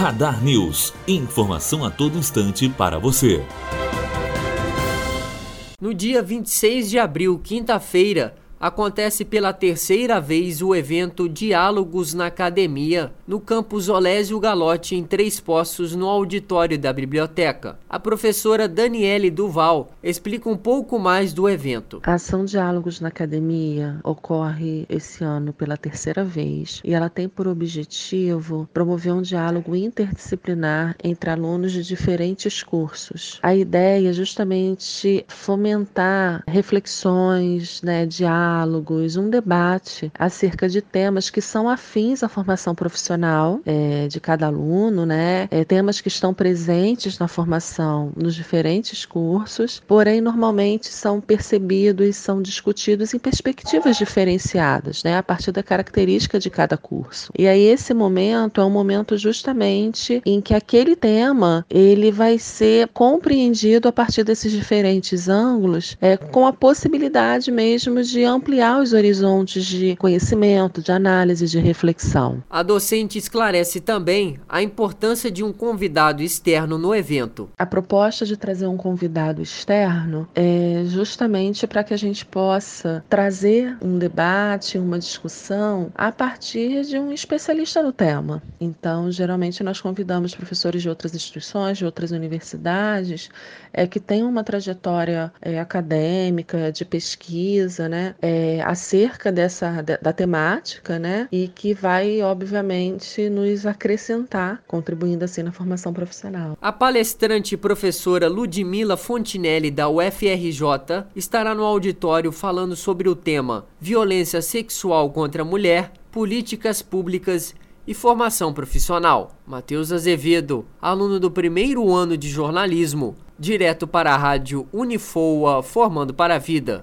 Radar News. Informação a todo instante para você. No dia 26 de abril, quinta-feira, acontece pela terceira vez o evento Diálogos na Academia, no campus Olésio Galote, em Três Poços, no auditório da biblioteca. A professora Daniele Duval explica um pouco mais do evento. A ação Diálogos na Academia ocorre esse ano pela terceira vez e ela tem por objetivo promover um diálogo interdisciplinar entre alunos de diferentes cursos. A ideia é justamente fomentar reflexões, né, diálogos, diálogos, um debate acerca de temas que são afins à formação profissional é, de cada aluno, né? É, temas que estão presentes na formação nos diferentes cursos, porém normalmente são percebidos, são discutidos em perspectivas diferenciadas, né? A partir da característica de cada curso. E aí esse momento é um momento justamente em que aquele tema ele vai ser compreendido a partir desses diferentes ângulos, é, com a possibilidade mesmo de ampliar os horizontes de conhecimento, de análise, de reflexão. A docente esclarece também a importância de um convidado externo no evento. A proposta de trazer um convidado externo é justamente para que a gente possa trazer um debate, uma discussão a partir de um especialista no tema. Então, geralmente nós convidamos professores de outras instituições, de outras universidades, é que têm uma trajetória é, acadêmica, de pesquisa, né? É, acerca dessa da, da, temática, né? E que vai, obviamente, nos acrescentar, contribuindo assim na formação profissional. A palestrante professora Ludmila Fontinelli da UFRJ estará no auditório falando sobre o tema Violência sexual contra a mulher, políticas públicas e formação profissional. Matheus Azevedo, aluno do primeiro ano de jornalismo, direto para a rádio Unifoa, formando para a vida.